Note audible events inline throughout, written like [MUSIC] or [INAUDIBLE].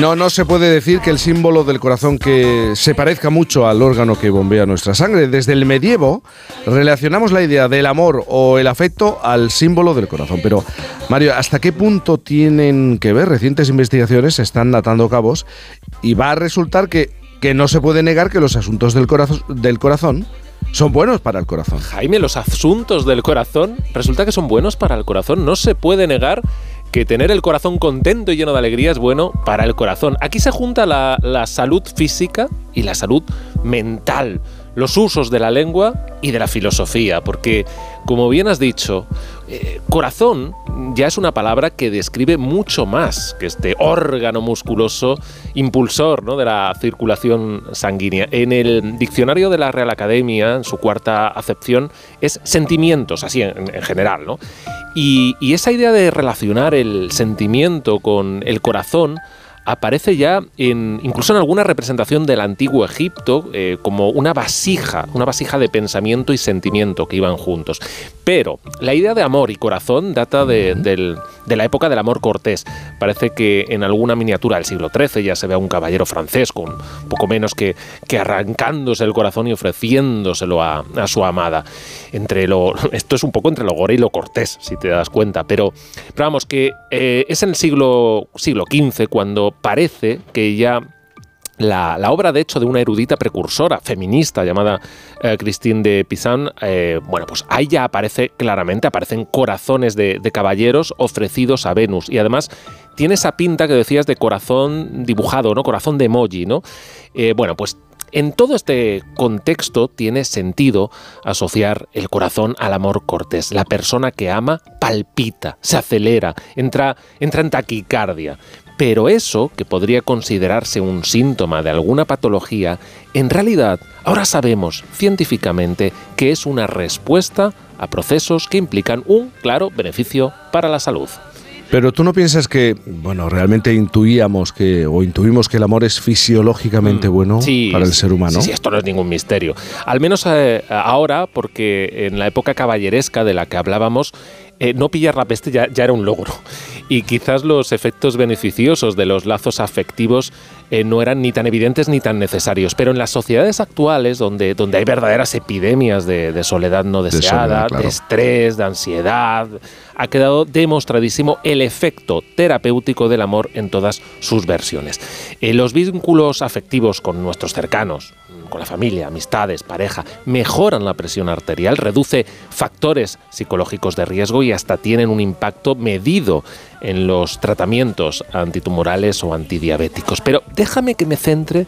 No, no se puede decir que el símbolo del corazón que se parezca mucho al órgano que bombea nuestra sangre. Desde el medievo relacionamos la idea del amor o el afecto al símbolo del corazón. Pero, Mario, ¿hasta qué punto tienen que ver? Recientes investigaciones se están atando cabos y va a resultar que, que no se puede negar que los asuntos del del corazón son buenos para el corazón. Jaime, los asuntos del corazón resulta que son buenos para el corazón. No se puede negar que tener el corazón contento y lleno de alegría es bueno para el corazón. Aquí se junta la, salud física y la salud mental los usos de la lengua y de la filosofía, porque, como bien has dicho, eh, corazón ya es una palabra que describe mucho más que este órgano musculoso impulsor ¿no? de la circulación sanguínea. En el diccionario de la Real Academia, en su cuarta acepción, es sentimientos, así en, general. ¿no? Y esa idea de relacionar el sentimiento con el corazón, aparece ya en, incluso en alguna representación del antiguo Egipto eh, como una vasija, una vasija de pensamiento y sentimiento que iban juntos. Pero la idea de amor y corazón data de, la época del amor cortés. Parece que en alguna miniatura del siglo XIII ya se ve a un caballero francés con poco menos que, que arrancándose el corazón y ofreciéndoselo a, su amada. Entre lo, [LAUGHS] esto es un poco entre lo gore y lo cortés, si te das cuenta. Pero, vamos, que eh, es en el siglo, siglo XV cuando parece que ya la, obra, de hecho, de una erudita precursora feminista llamada eh, Christine de Pizan, eh, bueno, pues ahí ya aparece claramente, aparecen corazones de, caballeros ofrecidos a Venus. Y además tiene esa pinta que decías de corazón dibujado, ¿no? Corazón de emoji, ¿no? Eh, bueno, pues en todo este contexto tiene sentido asociar el corazón al amor cortés. La persona que ama palpita, se acelera, entra, entra en taquicardia. Pero eso, que podría considerarse un síntoma de alguna patología, en realidad ahora sabemos científicamente que es una respuesta a procesos que implican un claro beneficio para la salud. Pero tú no piensas que, bueno, realmente intuíamos que, o intuimos que el amor es fisiológicamente mm, bueno para el ser humano. Sí, esto no es ningún misterio. Al menos eh, ahora, porque en la época caballeresca de la que hablábamos, eh, no pillar la peste ya, era un logro. Y quizás los efectos beneficiosos de los lazos afectivos eh, no eran ni tan evidentes ni tan necesarios. Pero en las sociedades actuales, donde, donde hay verdaderas epidemias de, soledad no deseada, de, estrés, de ansiedad, ha quedado demostradísimo el efecto terapéutico del amor en todas sus versiones. Eh, los vínculos afectivos con nuestros cercanos, con la familia, amistades, pareja, mejoran la presión arterial, reduce factores psicológicos de riesgo y hasta tienen un impacto medido en los tratamientos antitumorales o antidiabéticos. Pero déjame que me centre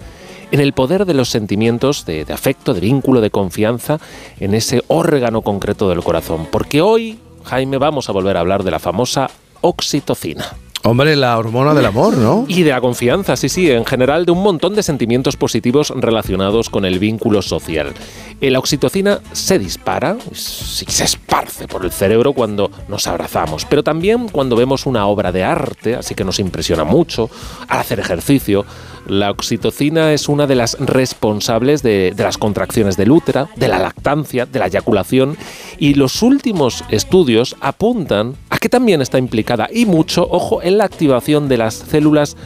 en el poder de los sentimientos de, afecto, de vínculo, de confianza en ese órgano concreto del corazón. Porque hoy, Jaime, vamos a volver a hablar de la famosa oxitocina. Hombre, la hormona del amor, ¿no? Y de la confianza, sí, sí, en general de un montón de sentimientos positivos relacionados con el vínculo social. La oxitocina se dispara, se esparce por el cerebro cuando nos abrazamos, pero también cuando vemos una obra de arte, así que nos impresiona mucho, al hacer ejercicio, la oxitocina es una de las responsables de, las contracciones del útero, de la lactancia, de la eyaculación y los últimos estudios apuntan que también está implicada y mucho, ojo, en la activación de las células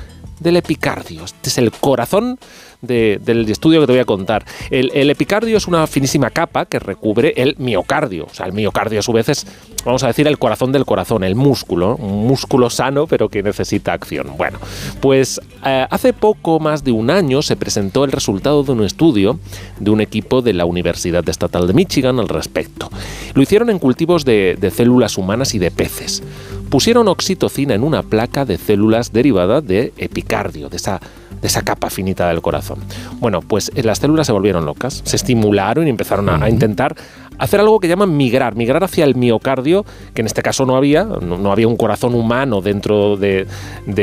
del epicardio. Este es el corazón del estudio que te voy a contar. El, epicardio es una finísima capa que recubre el miocardio. O sea, el miocardio a su vez es, vamos a decir, el corazón del corazón, el músculo, un músculo sano pero que necesita acción. Bueno, pues eh, hace poco más de un año se presentó el resultado de un estudio de un equipo de la Universidad Estatal de Michigan al respecto. Lo hicieron en cultivos de, de células humanas y de peces. Pusieron oxitocina en una placa de células derivada de epicardio, de esa de esa capa finita del corazón. Bueno, pues eh, las células se volvieron locas, se estimularon y empezaron a, intentar hacer algo que llaman migrar, migrar hacia el miocardio, que en este caso no había, no, había un corazón humano dentro de,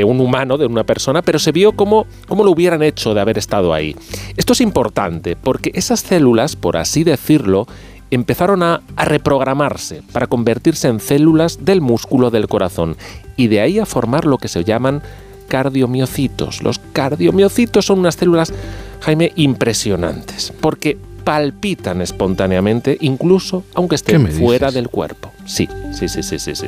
un humano, de una persona, pero se vio cómo, cómo lo hubieran hecho de haber estado ahí. Esto es importante porque esas células, por así decirlo, empezaron a, a, reprogramarse para convertirse en células del músculo del corazón y de ahí a formar lo que se llaman cardiomiocitos. Los cardiomiocitos son unas células, Jaime, impresionantes, porque palpitan espontáneamente, incluso aunque estén fuera del cuerpo. Sí, sí, sí, sí, sí. sí.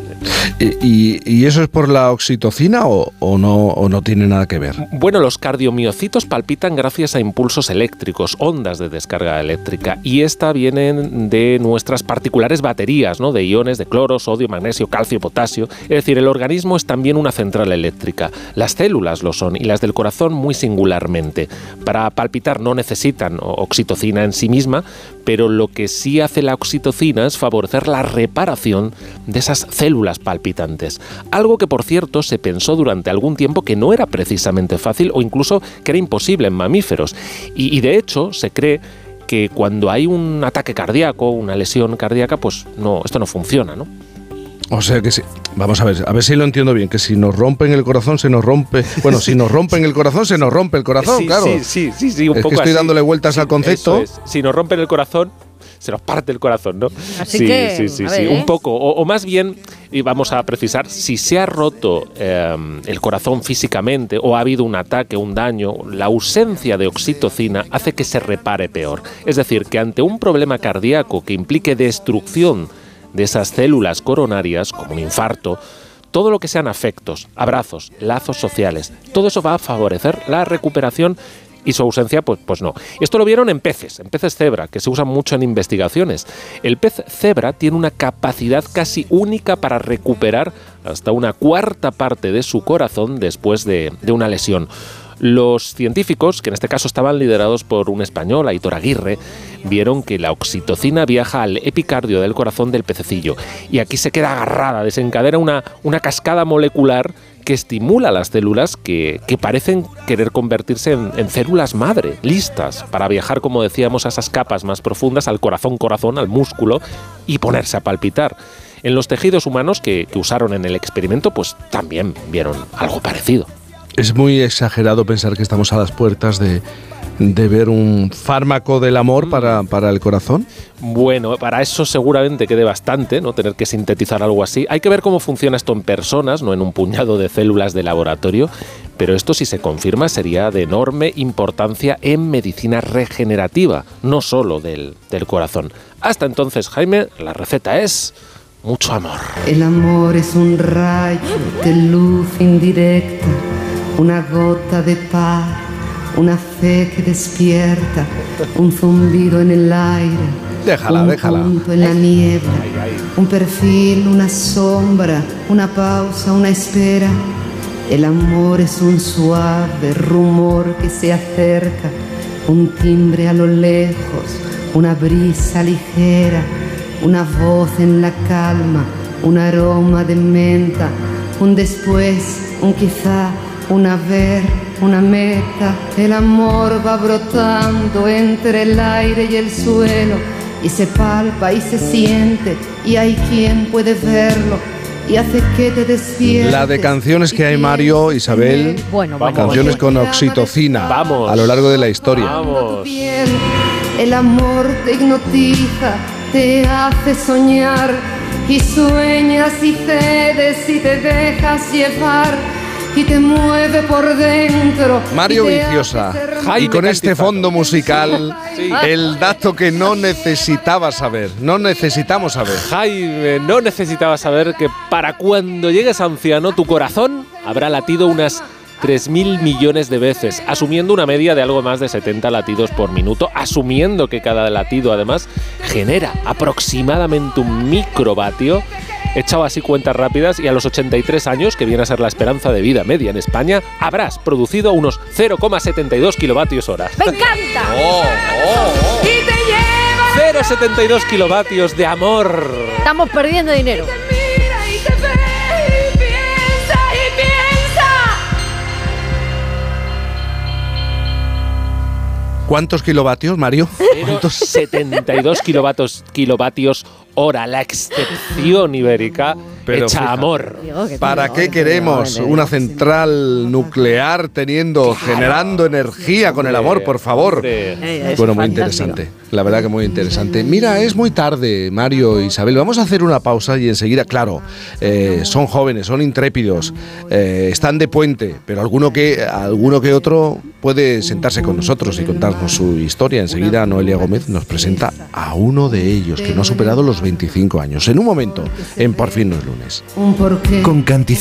¿Y, eso es por la oxitocina o, no, o no tiene nada que ver? Bueno, los cardiomiocitos palpitan gracias a impulsos eléctricos, ondas de descarga eléctrica, y esta vienen de nuestras particulares baterías, ¿no? De iones de cloro, sodio, magnesio, calcio, potasio. Es decir, el organismo es también una central eléctrica. Las células lo son y las del corazón muy singularmente. Para palpitar no necesitan oxitocina en sí misma, pero lo que sí hace la oxitocina es favorecer la reparación de esas células palpitantes. Algo que, por cierto, se pensó durante algún tiempo que no era precisamente fácil o incluso que era imposible en mamíferos. Y, y de hecho, se cree que cuando hay un ataque cardíaco, una lesión cardíaca, pues no, esto no funciona, ¿no? O sea que sí. Vamos a ver, a ver si lo entiendo bien, que si nos rompen el corazón se nos rompe. Bueno, si nos rompen el corazón se nos rompe el corazón, claro. Sí, sí, sí, un es poco que estoy dándole vueltas al concepto. Si nos rompen el corazón, se nos parte el corazón, ¿no? Así sí, que, sí, sí, sí, ¿eh? un poco. O, más bien, y vamos a precisar, si se ha roto em, el corazón físicamente o ha habido un ataque, un daño, la ausencia de oxitocina hace que se repare peor. Es decir, que ante un problema cardíaco que implique destrucción de esas células coronarias, como un infarto, todo lo que sean afectos, abrazos, lazos sociales, todo eso va a favorecer la recuperación y su ausencia, pues, pues no. Esto lo vieron en peces, en peces cebra, que se usan mucho en investigaciones. El pez cebra tiene una capacidad casi única para recuperar hasta una cuarta parte de su corazón después de, de una lesión. Los científicos, que en este caso estaban liderados por un español, Aitor Aguirre, vieron que la oxitocina viaja al epicardio del corazón del pececillo y aquí se queda agarrada, desencadena una, una cascada molecular que estimula las células que, parecen querer convertirse en, células madre, listas para viajar, como decíamos, a esas capas más profundas, al corazón-corazón, al músculo, y ponerse a palpitar. En los tejidos humanos que, que usaron en el experimento, pues también vieron algo parecido. Es muy exagerado pensar que estamos a las puertas de, ver un fármaco del amor para, para, el corazón? Bueno, para eso seguramente quede bastante, ¿no? Tener que sintetizar algo así. Hay que ver cómo funciona esto en personas, no en un puñado de células de laboratorio, pero esto si se confirma sería de enorme importancia en medicina regenerativa, no solo del, del corazón. Hasta entonces, Jaime, la receta es mucho amor. El amor es un rayo de luz indirecta una gota de paz, una fe que despierta, un zumbido en el aire, déjala, un déjala. punto en la niebla, un perfil, una sombra, una pausa, una espera. El amor es un suave rumor que se acerca, un timbre a lo lejos, una brisa ligera, una voz en la calma, un aroma de menta, un después, un quizá una ver, una meta, el amor va brotando entre el aire y el suelo y se palpa y se siente y hay quien puede verlo y hace que te despiertes. La de canciones que hay Mario, Isabel, bueno, canciones con oxitocina Vamos. a lo largo de la historia. Vamos. El amor te hipnotiza, te hace soñar y sueñas y cedes y te dejas llevar y te mueve por dentro. Mario Viciosa. Y con este fondo musical, el dato que no necesitaba saber, no necesitamos saber. Jaime, no necesitaba saber que para cuando llegues anciano tu corazón habrá latido unas 3.000 millones de veces, asumiendo una media de algo más de 70 latidos por minuto, asumiendo que cada latido además genera aproximadamente un microvatio He echado así cuentas rápidas y a los 83 años, que viene a ser la esperanza de vida media en España, habrás producido unos 0,72 kilovatios hora. ¡Me encanta! Oh, oh, ¡Y te lleva! 0,72 kilovatios de amor. Estamos perdiendo dinero. Mira y te ve y piensa y piensa. ¿Cuántos kilovatios, Mario? ¿Cuántos? 72 kilovatios, kilovatios hora, la excepción ibérica Pero fija- amor. ¿Para qué queremos una central nuclear teniendo, generando energía con el amor, por favor? Bueno, muy interesante. La verdad que muy interesante. Mira, es muy tarde, Mario e Isabel. Vamos a hacer una pausa y enseguida, claro, eh, son jóvenes, son intrépidos, eh, están de puente, pero alguno que, alguno que otro puede sentarse con nosotros y contarnos su historia. Enseguida Noelia Gómez nos presenta a uno de ellos que no ha superado los 25 años. En un momento, en Por fin no es lunes. Un porqué. Con Canticip